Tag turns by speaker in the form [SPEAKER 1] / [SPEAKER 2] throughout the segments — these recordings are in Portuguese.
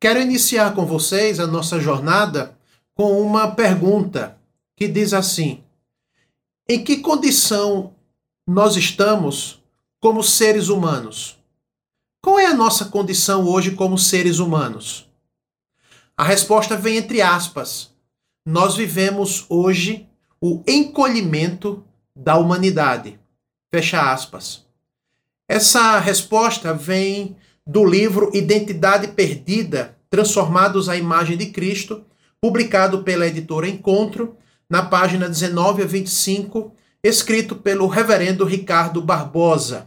[SPEAKER 1] Quero iniciar com vocês a nossa jornada com uma pergunta que diz assim: Em que condição nós estamos como seres humanos? Qual é a nossa condição hoje como seres humanos? A resposta vem entre aspas. Nós vivemos hoje o encolhimento da humanidade. Fecha aspas. Essa resposta vem do livro Identidade Perdida, Transformados à Imagem de Cristo, publicado pela editora Encontro, na página 19 a 25, escrito pelo reverendo Ricardo Barbosa.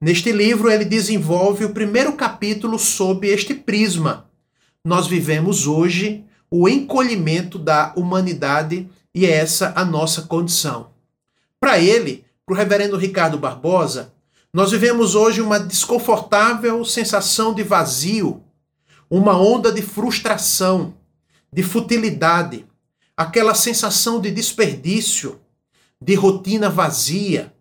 [SPEAKER 1] Neste livro, ele desenvolve o primeiro capítulo sob este prisma. Nós vivemos hoje o encolhimento da humanidade e é essa a nossa condição. Para ele, para o reverendo Ricardo Barbosa, nós vivemos hoje uma desconfortável sensação de vazio, uma onda de frustração, de futilidade, aquela sensação de desperdício, de rotina vazia.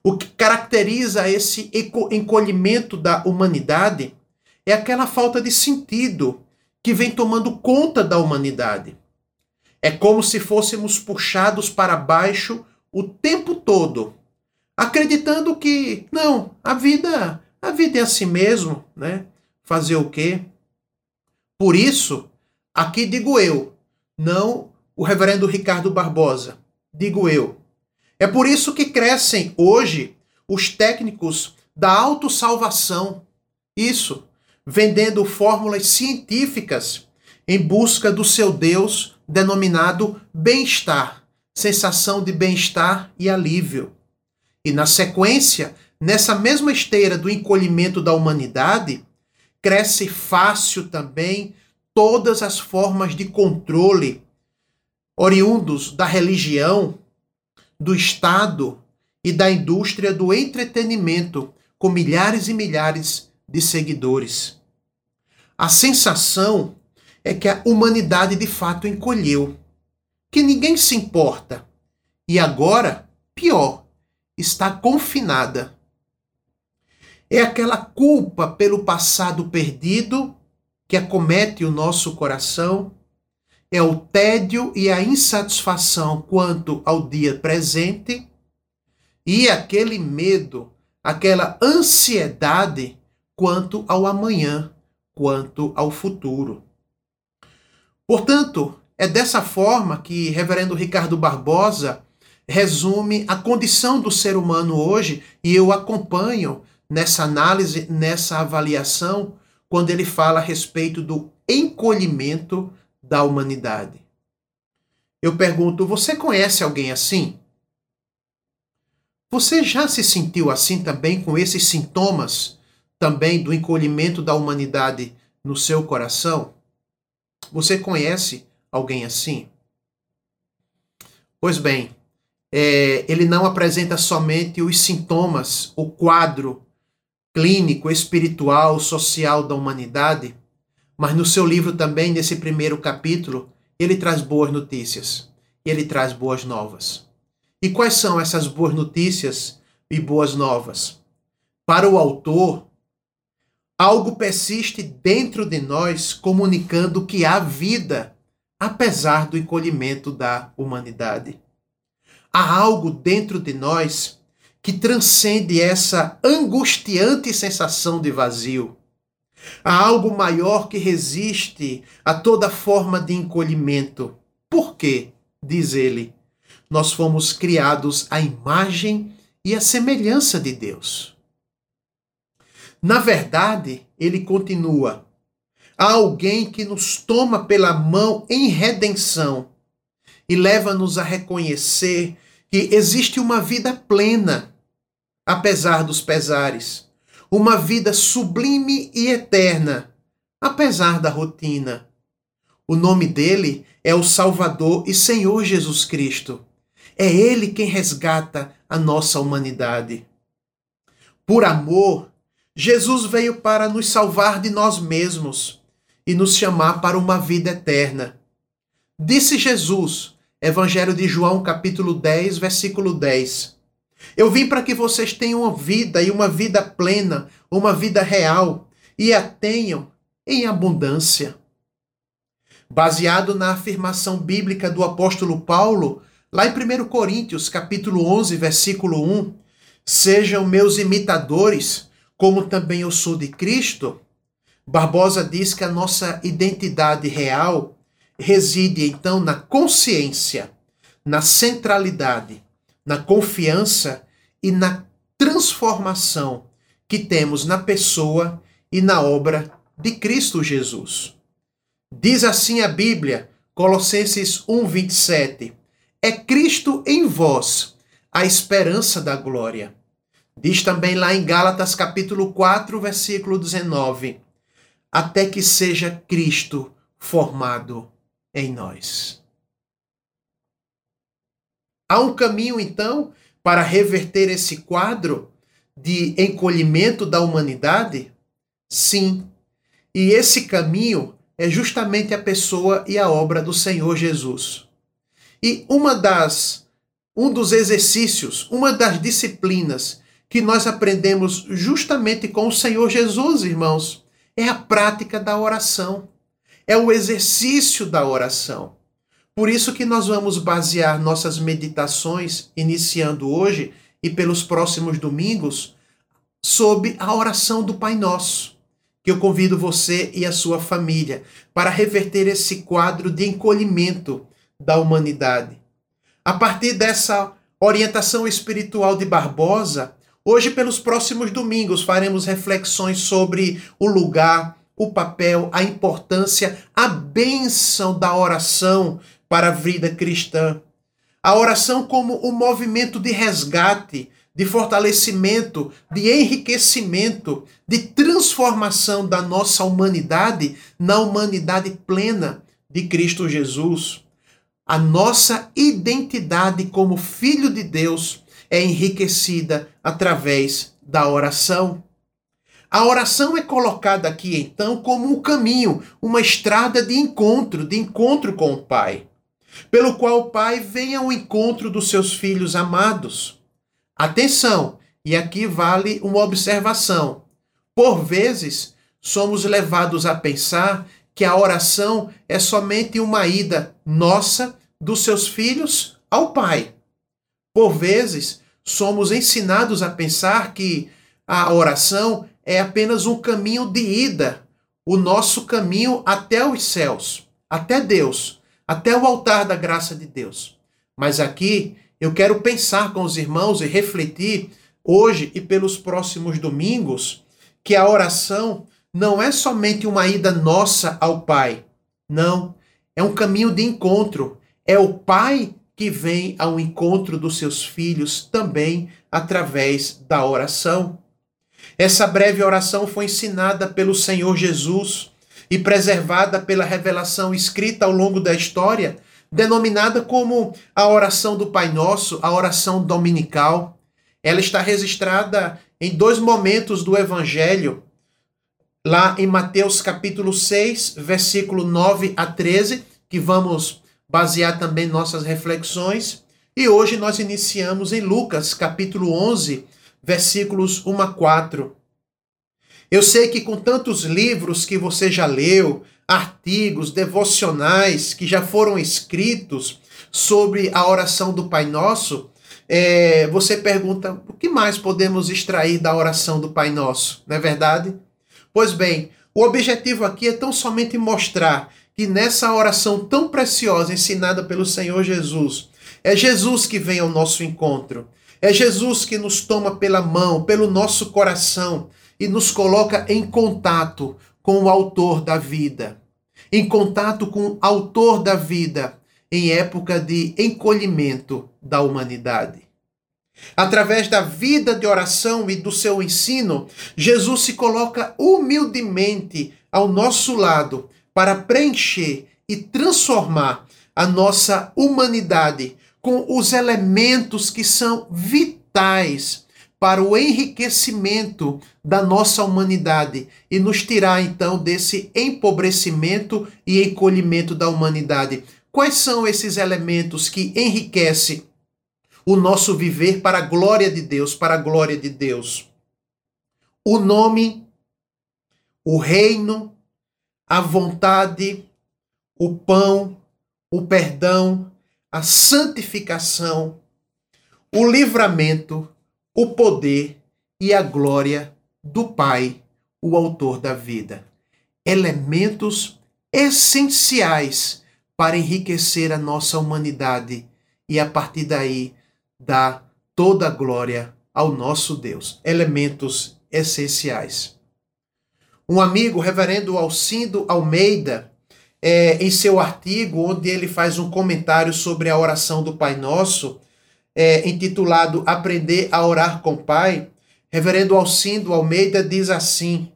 [SPEAKER 1] O que caracteriza esse encolhimento da humanidade é aquela falta de sentido que vem tomando conta da humanidade. É como se fôssemos puxados para baixo o tempo todo acreditando que não, a vida, a vida é assim mesmo, né? Fazer o quê? Por isso, aqui digo eu, não o reverendo Ricardo Barbosa, digo eu. É por isso que crescem hoje os técnicos da autossalvação. Isso, vendendo fórmulas científicas em busca do seu Deus denominado bem-estar, sensação de bem-estar e alívio. E na sequência, nessa mesma esteira do encolhimento da humanidade, cresce fácil também todas as formas de controle oriundos da religião, do Estado e da indústria do entretenimento, com milhares e milhares de seguidores. A sensação é que a humanidade de fato encolheu, que ninguém se importa. E agora, pior, está confinada. É aquela culpa pelo passado perdido que acomete o nosso coração, é o tédio e a insatisfação quanto ao dia presente e aquele medo, aquela ansiedade quanto ao amanhã, quanto ao futuro. Portanto, é dessa forma que Reverendo Ricardo Barbosa resume a condição do ser humano hoje e eu acompanho nessa análise, nessa avaliação, quando ele fala a respeito do encolhimento da humanidade. Eu pergunto: você conhece alguém assim? Você já se sentiu assim também com esses sintomas também do encolhimento da humanidade no seu coração? Você conhece alguém assim? Pois bem, é, ele não apresenta somente os sintomas, o quadro clínico, espiritual, social da humanidade, mas no seu livro também, nesse primeiro capítulo, ele traz boas notícias, ele traz boas novas. E quais são essas boas notícias e boas novas? Para o autor, algo persiste dentro de nós comunicando que há vida, apesar do encolhimento da humanidade. Há algo dentro de nós que transcende essa angustiante sensação de vazio. Há algo maior que resiste a toda forma de encolhimento. Por quê? Diz ele. Nós fomos criados à imagem e à semelhança de Deus. Na verdade, ele continua: há alguém que nos toma pela mão em redenção e leva-nos a reconhecer que existe uma vida plena, apesar dos pesares, uma vida sublime e eterna, apesar da rotina. O nome dele é o Salvador e Senhor Jesus Cristo. É ele quem resgata a nossa humanidade. Por amor, Jesus veio para nos salvar de nós mesmos e nos chamar para uma vida eterna. Disse Jesus Evangelho de João, capítulo 10, versículo 10. Eu vim para que vocês tenham uma vida e uma vida plena, uma vida real, e a tenham em abundância. Baseado na afirmação bíblica do apóstolo Paulo, lá em 1 Coríntios, capítulo 11, versículo 1, sejam meus imitadores, como também eu sou de Cristo. Barbosa diz que a nossa identidade real reside então na consciência, na centralidade, na confiança e na transformação que temos na pessoa e na obra de Cristo Jesus. Diz assim a Bíblia, Colossenses 1:27, é Cristo em vós, a esperança da glória. Diz também lá em Gálatas capítulo 4, versículo 19, até que seja Cristo formado em nós. Há um caminho então para reverter esse quadro de encolhimento da humanidade? Sim. E esse caminho é justamente a pessoa e a obra do Senhor Jesus. E uma das um dos exercícios, uma das disciplinas que nós aprendemos justamente com o Senhor Jesus, irmãos, é a prática da oração. É o exercício da oração. Por isso que nós vamos basear nossas meditações, iniciando hoje e pelos próximos domingos, sob a oração do Pai Nosso que eu convido você e a sua família para reverter esse quadro de encolhimento da humanidade. A partir dessa orientação espiritual de Barbosa, hoje, pelos próximos domingos, faremos reflexões sobre o lugar, o papel, a importância, a bênção da oração para a vida cristã. A oração como um movimento de resgate de fortalecimento, de enriquecimento, de transformação da nossa humanidade na humanidade plena de Cristo Jesus. A nossa identidade como filho de Deus é enriquecida através da oração. A oração é colocada aqui então como um caminho, uma estrada de encontro, de encontro com o Pai, pelo qual o Pai vem ao encontro dos seus filhos amados. Atenção, e aqui vale uma observação. Por vezes, somos levados a pensar que a oração é somente uma ida nossa dos seus filhos ao Pai. Por vezes, somos ensinados a pensar que a oração é apenas um caminho de ida, o nosso caminho até os céus, até Deus, até o altar da graça de Deus. Mas aqui eu quero pensar com os irmãos e refletir hoje e pelos próximos domingos que a oração não é somente uma ida nossa ao Pai. Não, é um caminho de encontro. É o Pai que vem ao encontro dos seus filhos também através da oração. Essa breve oração foi ensinada pelo Senhor Jesus e preservada pela revelação escrita ao longo da história denominada como a oração do Pai Nosso, a oração dominical. Ela está registrada em dois momentos do Evangelho, lá em Mateus capítulo 6, versículo 9 a 13, que vamos basear também nossas reflexões. E hoje nós iniciamos em Lucas capítulo 11, versículos 1 a 4. Eu sei que com tantos livros que você já leu, artigos devocionais que já foram escritos sobre a oração do Pai Nosso, é, você pergunta o que mais podemos extrair da oração do Pai Nosso, não é verdade? Pois bem, o objetivo aqui é tão somente mostrar que nessa oração tão preciosa ensinada pelo Senhor Jesus, é Jesus que vem ao nosso encontro. É Jesus que nos toma pela mão, pelo nosso coração e nos coloca em contato com o autor da vida, em contato com o autor da vida em época de encolhimento da humanidade. Através da vida de oração e do seu ensino, Jesus se coloca humildemente ao nosso lado para preencher e transformar a nossa humanidade com os elementos que são vitais para o enriquecimento da nossa humanidade e nos tirar então desse empobrecimento e encolhimento da humanidade. Quais são esses elementos que enriquecem o nosso viver para a glória de Deus, para a glória de Deus? O nome, o reino, a vontade, o pão, o perdão, a santificação, o livramento, o poder e a glória do Pai, o Autor da vida. Elementos essenciais para enriquecer a nossa humanidade e a partir daí dar toda a glória ao nosso Deus. Elementos essenciais. Um amigo, reverendo Alcindo Almeida, é, em seu artigo, onde ele faz um comentário sobre a oração do Pai Nosso, é, intitulado Aprender a Orar com o Pai, reverendo Alcindo Almeida diz assim: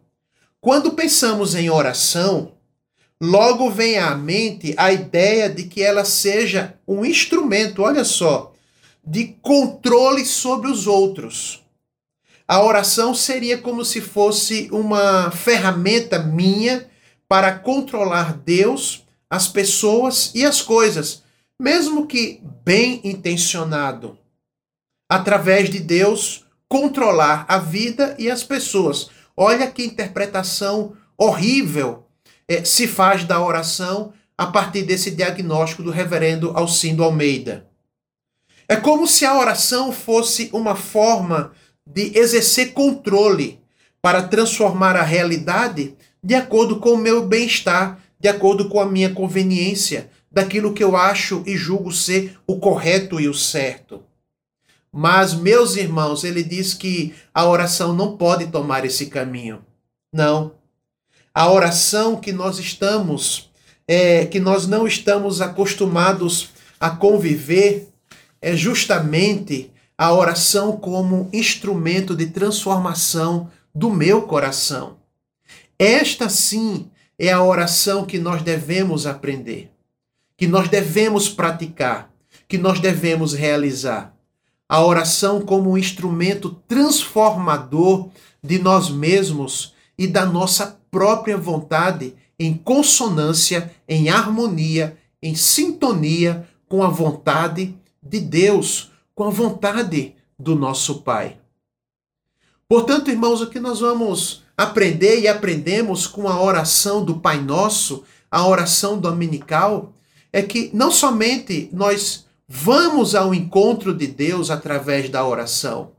[SPEAKER 1] Quando pensamos em oração, logo vem à mente a ideia de que ela seja um instrumento, olha só, de controle sobre os outros. A oração seria como se fosse uma ferramenta minha para controlar Deus, as pessoas e as coisas, mesmo que bem intencionado. Através de Deus, controlar a vida e as pessoas. Olha que interpretação horrível é, se faz da oração a partir desse diagnóstico do reverendo Alcindo Almeida. É como se a oração fosse uma forma de exercer controle para transformar a realidade de acordo com o meu bem-estar, de acordo com a minha conveniência, daquilo que eu acho e julgo ser o correto e o certo. Mas, meus irmãos, ele diz que a oração não pode tomar esse caminho. Não. A oração que nós estamos, é, que nós não estamos acostumados a conviver, é justamente a oração como instrumento de transformação do meu coração. Esta sim é a oração que nós devemos aprender, que nós devemos praticar, que nós devemos realizar. A oração como um instrumento transformador de nós mesmos e da nossa própria vontade em consonância, em harmonia, em sintonia com a vontade de Deus, com a vontade do nosso Pai. Portanto, irmãos, o que nós vamos aprender e aprendemos com a oração do Pai Nosso, a oração dominical, é que não somente nós vamos ao encontro de Deus através da oração,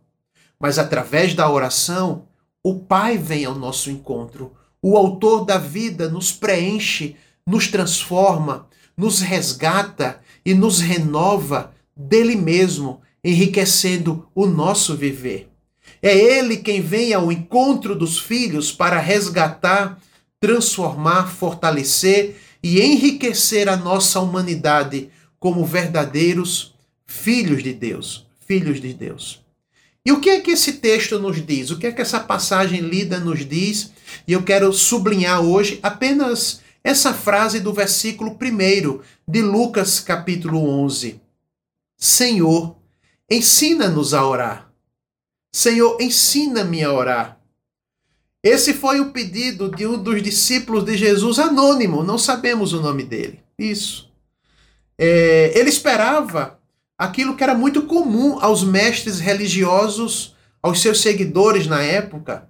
[SPEAKER 1] mas através da oração, o Pai vem ao nosso encontro. O Autor da vida nos preenche, nos transforma, nos resgata e nos renova dele mesmo, enriquecendo o nosso viver. É Ele quem vem ao encontro dos filhos para resgatar, transformar, fortalecer e enriquecer a nossa humanidade como verdadeiros filhos de Deus. Filhos de Deus. E o que é que esse texto nos diz? O que é que essa passagem lida nos diz? E eu quero sublinhar hoje apenas essa frase do versículo 1 de Lucas capítulo 11. Senhor, ensina-nos a orar Senhor, ensina-me a orar. Esse foi o pedido de um dos discípulos de Jesus, anônimo, não sabemos o nome dele. Isso. É, ele esperava aquilo que era muito comum aos mestres religiosos, aos seus seguidores na época.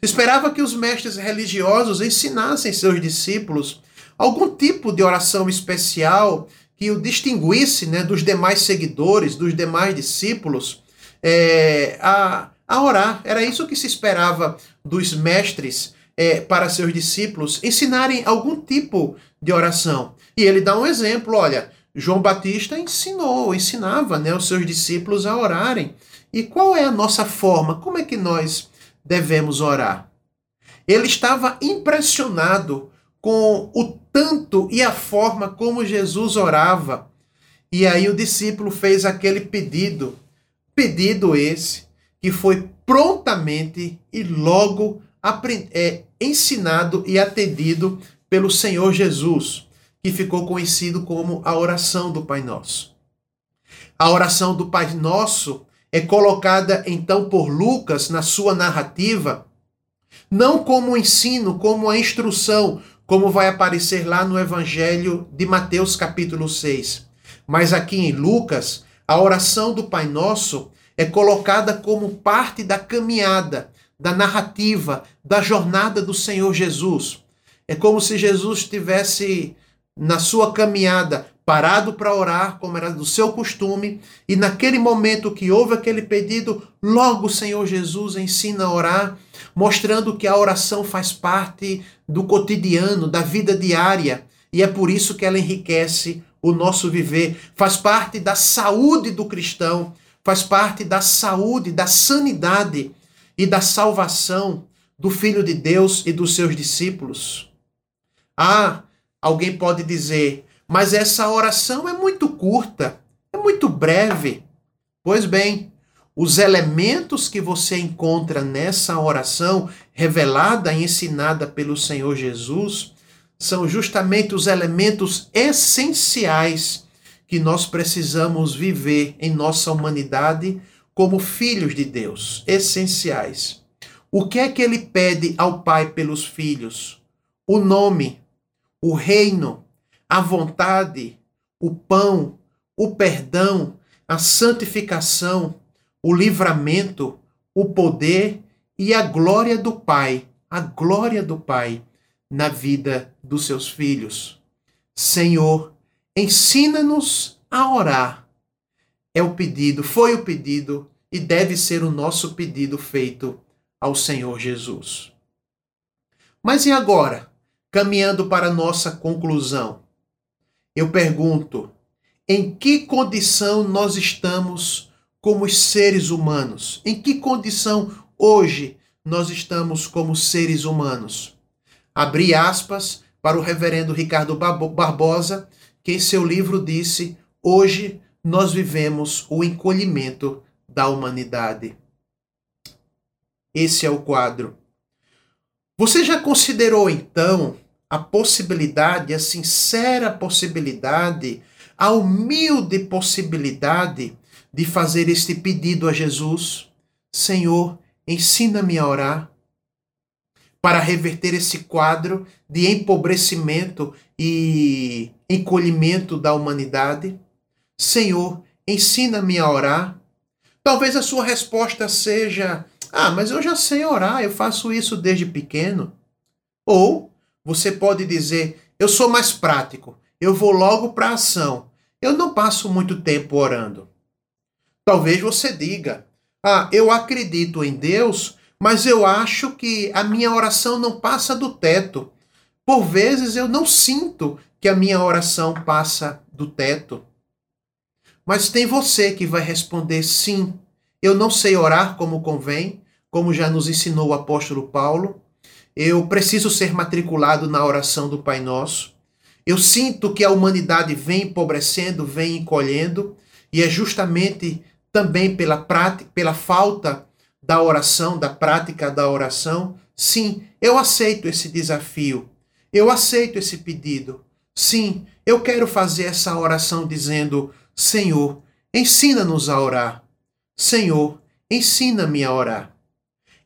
[SPEAKER 1] Esperava que os mestres religiosos ensinassem seus discípulos algum tipo de oração especial que o distinguisse né, dos demais seguidores, dos demais discípulos é, a, a orar. Era isso que se esperava dos mestres é, para seus discípulos ensinarem algum tipo de oração. E ele dá um exemplo: olha, João Batista ensinou, ensinava né, os seus discípulos a orarem. E qual é a nossa forma? Como é que nós devemos orar? Ele estava impressionado com o tanto e a forma como Jesus orava. E aí o discípulo fez aquele pedido Pedido esse que foi prontamente e logo é, ensinado e atendido pelo Senhor Jesus, que ficou conhecido como a oração do Pai Nosso. A oração do Pai Nosso é colocada então por Lucas na sua narrativa, não como ensino, como uma instrução, como vai aparecer lá no Evangelho de Mateus, capítulo 6. Mas aqui em Lucas, a oração do Pai Nosso é colocada como parte da caminhada, da narrativa, da jornada do Senhor Jesus. É como se Jesus estivesse na sua caminhada parado para orar, como era do seu costume, e naquele momento que houve aquele pedido, logo o Senhor Jesus ensina a orar, mostrando que a oração faz parte do cotidiano, da vida diária, e é por isso que ela enriquece o nosso viver, faz parte da saúde do cristão, faz parte da saúde, da sanidade e da salvação do Filho de Deus e dos seus discípulos. Ah, alguém pode dizer, mas essa oração é muito curta, é muito breve. Pois bem, os elementos que você encontra nessa oração, revelada e ensinada pelo Senhor Jesus, são justamente os elementos essenciais que nós precisamos viver em nossa humanidade como filhos de Deus, essenciais. O que é que ele pede ao Pai pelos filhos? O nome, o reino, a vontade, o pão, o perdão, a santificação, o livramento, o poder e a glória do Pai, a glória do Pai na vida dos seus filhos. Senhor, ensina-nos a orar. É o pedido, foi o pedido e deve ser o nosso pedido feito ao Senhor Jesus. Mas e agora? Caminhando para nossa conclusão eu pergunto: em que condição nós estamos como seres humanos? Em que condição hoje nós estamos como seres humanos? Abri aspas para o reverendo Ricardo Barbosa, que em seu livro disse: Hoje nós vivemos o encolhimento da humanidade. Esse é o quadro. Você já considerou então a possibilidade, a sincera possibilidade, a humilde possibilidade de fazer este pedido a Jesus: Senhor, ensina-me a orar, para reverter esse quadro de empobrecimento e encolhimento da humanidade? Senhor, ensina-me a orar. Talvez a sua resposta seja: Ah, mas eu já sei orar, eu faço isso desde pequeno. Ou você pode dizer: eu sou mais prático, eu vou logo para a ação, eu não passo muito tempo orando. Talvez você diga: ah, eu acredito em Deus, mas eu acho que a minha oração não passa do teto. Por vezes eu não sinto que a minha oração passa do teto. Mas tem você que vai responder sim. Eu não sei orar como convém, como já nos ensinou o apóstolo Paulo. Eu preciso ser matriculado na oração do Pai Nosso. Eu sinto que a humanidade vem empobrecendo, vem encolhendo, e é justamente também pela prática, pela falta da oração, da prática da oração. Sim, eu aceito esse desafio. Eu aceito esse pedido. Sim, eu quero fazer essa oração dizendo: Senhor, ensina-nos a orar. Senhor, ensina-me a orar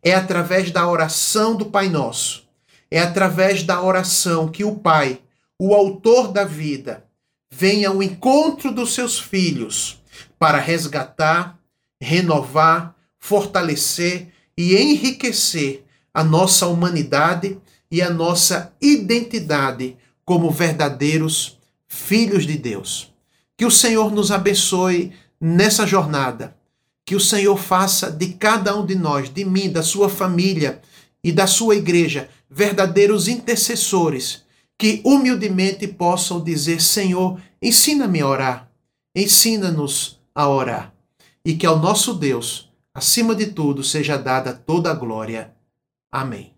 [SPEAKER 1] é através da oração do Pai Nosso, é através da oração que o Pai, o Autor da vida, vem ao encontro dos seus filhos para resgatar, renovar, fortalecer e enriquecer a nossa humanidade e a nossa identidade como verdadeiros filhos de Deus. Que o Senhor nos abençoe nessa jornada que o Senhor faça de cada um de nós, de mim, da sua família e da sua igreja, verdadeiros intercessores que humildemente possam dizer: Senhor, ensina-me a orar, ensina-nos a orar. E que ao nosso Deus, acima de tudo, seja dada toda a glória. Amém.